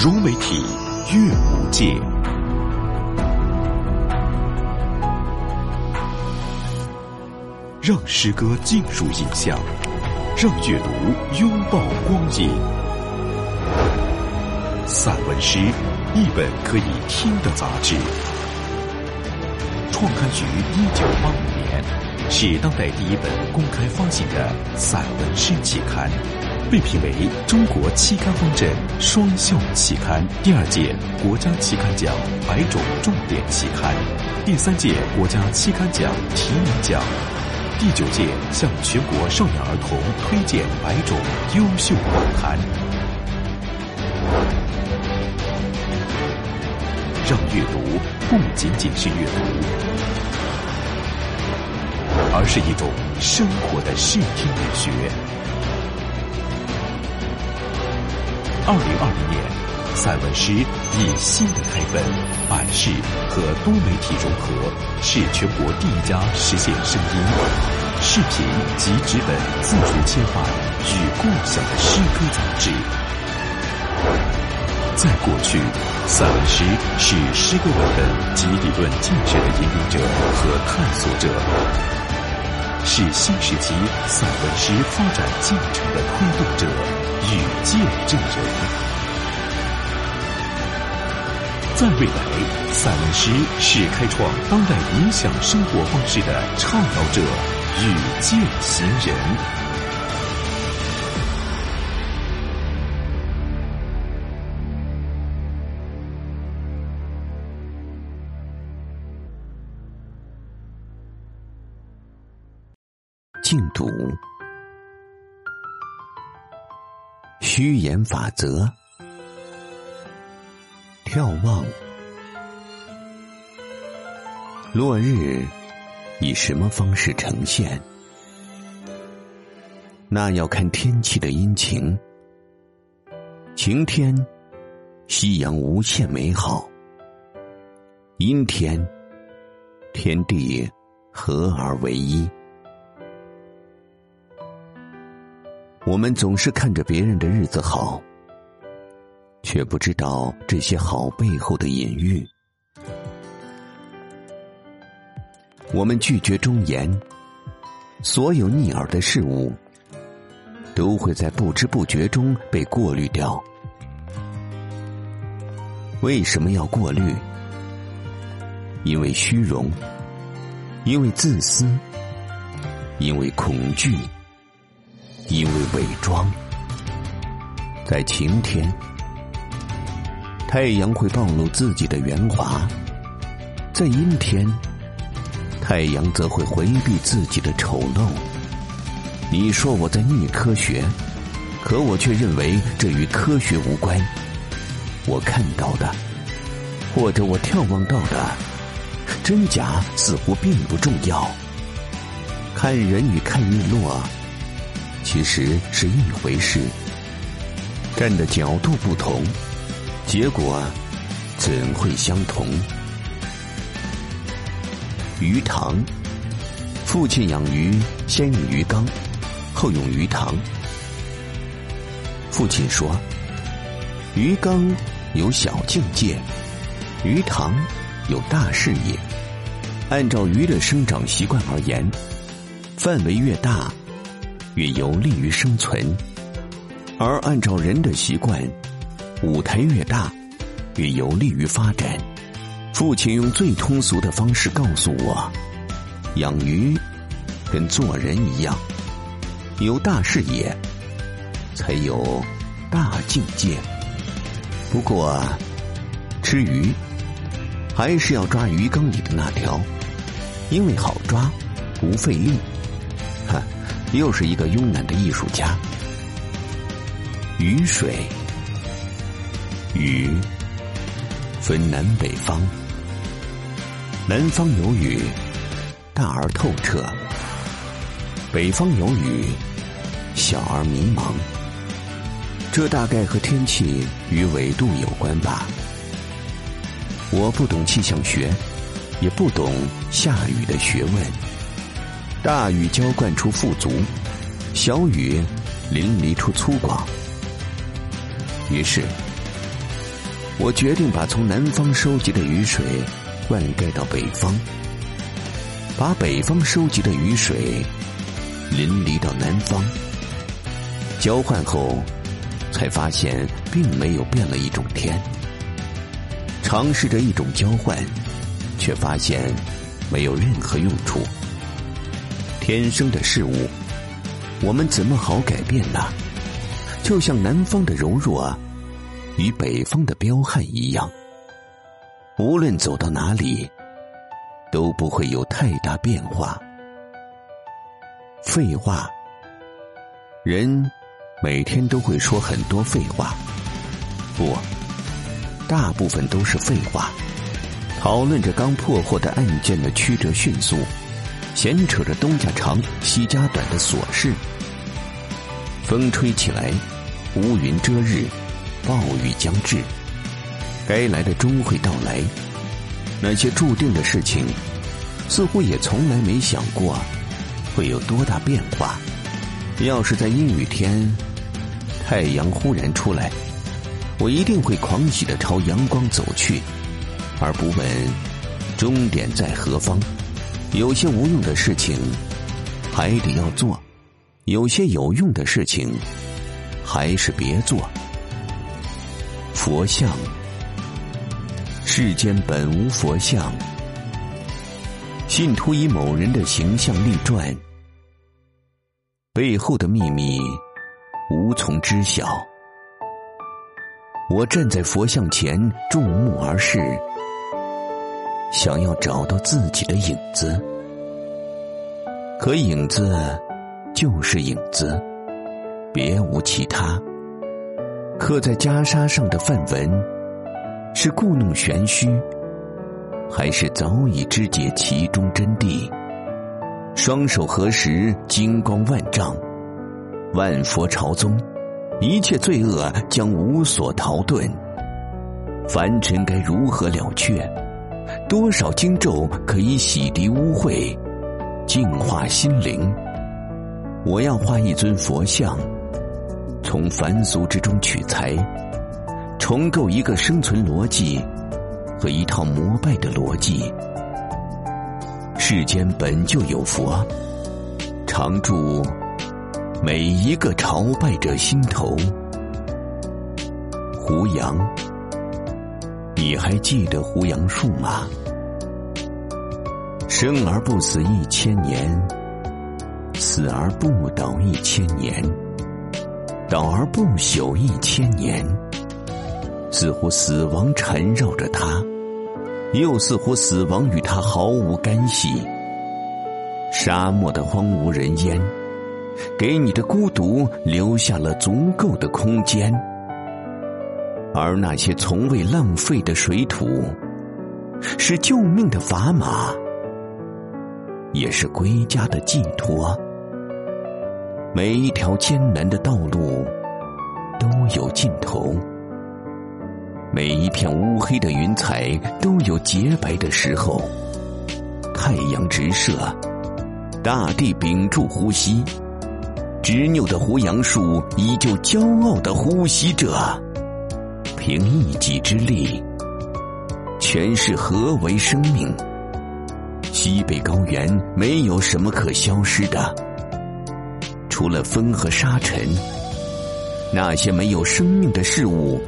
融媒体阅无界，让诗歌进入影像，让阅读拥抱光影。散文诗，一本可以听的杂志。创刊于一九八五年，是当代第一本公开发行的散文诗期刊。被评为中国期刊方阵双校期刊，第二届国家期刊奖百种重点期刊，第三届国家期刊奖提名奖，第九届向全国少年儿童推荐百种优秀报刊，让阅读不仅仅是阅读，而是一种生活的视听美学。二零二零年，散文诗以新的开本、版式和多媒体融合，是全国第一家实现声音、视频及纸本自主切换与共享的诗歌杂志。在过去，散文诗是诗歌文本及理论建设的引领者和探索者，是新时期散文诗发展进程的推动者。见证人，在未来，散文诗是开创当代理想生活方式的倡导者与践行人。净土。虚言法则，眺望，落日以什么方式呈现？那要看天气的阴晴。晴天，夕阳无限美好；阴天，天地合而为一。我们总是看着别人的日子好，却不知道这些好背后的隐喻。我们拒绝忠言，所有逆耳的事物都会在不知不觉中被过滤掉。为什么要过滤？因为虚荣，因为自私，因为恐惧。因为伪装，在晴天，太阳会暴露自己的圆滑；在阴天，太阳则会回避自己的丑陋。你说我在逆科学，可我却认为这与科学无关。我看到的，或者我眺望到的，真假似乎并不重要。看人与看日落。其实是一回事，站的角度不同，结果怎会相同？鱼塘，父亲养鱼先用鱼缸，后用鱼塘。父亲说：“鱼缸有小境界，鱼塘有大视野。按照鱼的生长习惯而言，范围越大。”越有利于生存，而按照人的习惯，舞台越大，越有利于发展。父亲用最通俗的方式告诉我：养鱼跟做人一样，有大视野，才有大境界。不过，吃鱼还是要抓鱼缸里的那条，因为好抓，不费力。又是一个慵懒的艺术家。雨水，雨分南北方，南方有雨，大而透彻；北方有雨，小而迷茫。这大概和天气与纬度有关吧。我不懂气象学，也不懂下雨的学问。大雨浇灌出富足，小雨淋漓出粗犷。于是，我决定把从南方收集的雨水灌溉到北方，把北方收集的雨水淋漓到南方。交换后，才发现并没有变了一种天。尝试着一种交换，却发现没有任何用处。天生的事物，我们怎么好改变呢？就像南方的柔弱与北方的彪悍一样，无论走到哪里，都不会有太大变化。废话，人每天都会说很多废话，不，大部分都是废话，讨论着刚破获的案件的曲折迅速。闲扯着东家长西家短的琐事，风吹起来，乌云遮日，暴雨将至，该来的终会到来。那些注定的事情，似乎也从来没想过会有多大变化。要是在阴雨天，太阳忽然出来，我一定会狂喜的朝阳光走去，而不问终点在何方。有些无用的事情还得要做，有些有用的事情还是别做。佛像，世间本无佛像，信徒以某人的形象立传，背后的秘密无从知晓。我站在佛像前，注目而视。想要找到自己的影子，可影子就是影子，别无其他。刻在袈裟上的梵文，是故弄玄虚，还是早已知解其中真谛？双手合十，金光万丈，万佛朝宗，一切罪恶将无所逃遁。凡尘该如何了却？多少经咒可以洗涤污秽，净化心灵？我要画一尊佛像，从凡俗之中取材，重构一个生存逻辑和一套膜拜的逻辑。世间本就有佛，常驻每一个朝拜者心头。胡杨。你还记得胡杨树吗？生而不死一千年，死而不倒一千年，倒而不朽一千年。似乎死亡缠绕着他，又似乎死亡与他毫无干系。沙漠的荒无人烟，给你的孤独留下了足够的空间。而那些从未浪费的水土，是救命的砝码，也是归家的寄托。每一条艰难的道路都有尽头，每一片乌黑的云彩都有洁白的时候。太阳直射，大地屏住呼吸，执拗的胡杨树依旧骄傲的呼吸着。凭一己之力，诠释何为生命。西北高原没有什么可消失的，除了风和沙尘。那些没有生命的事物，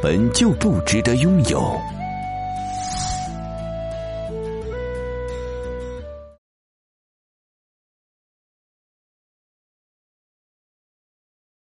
本就不值得拥有。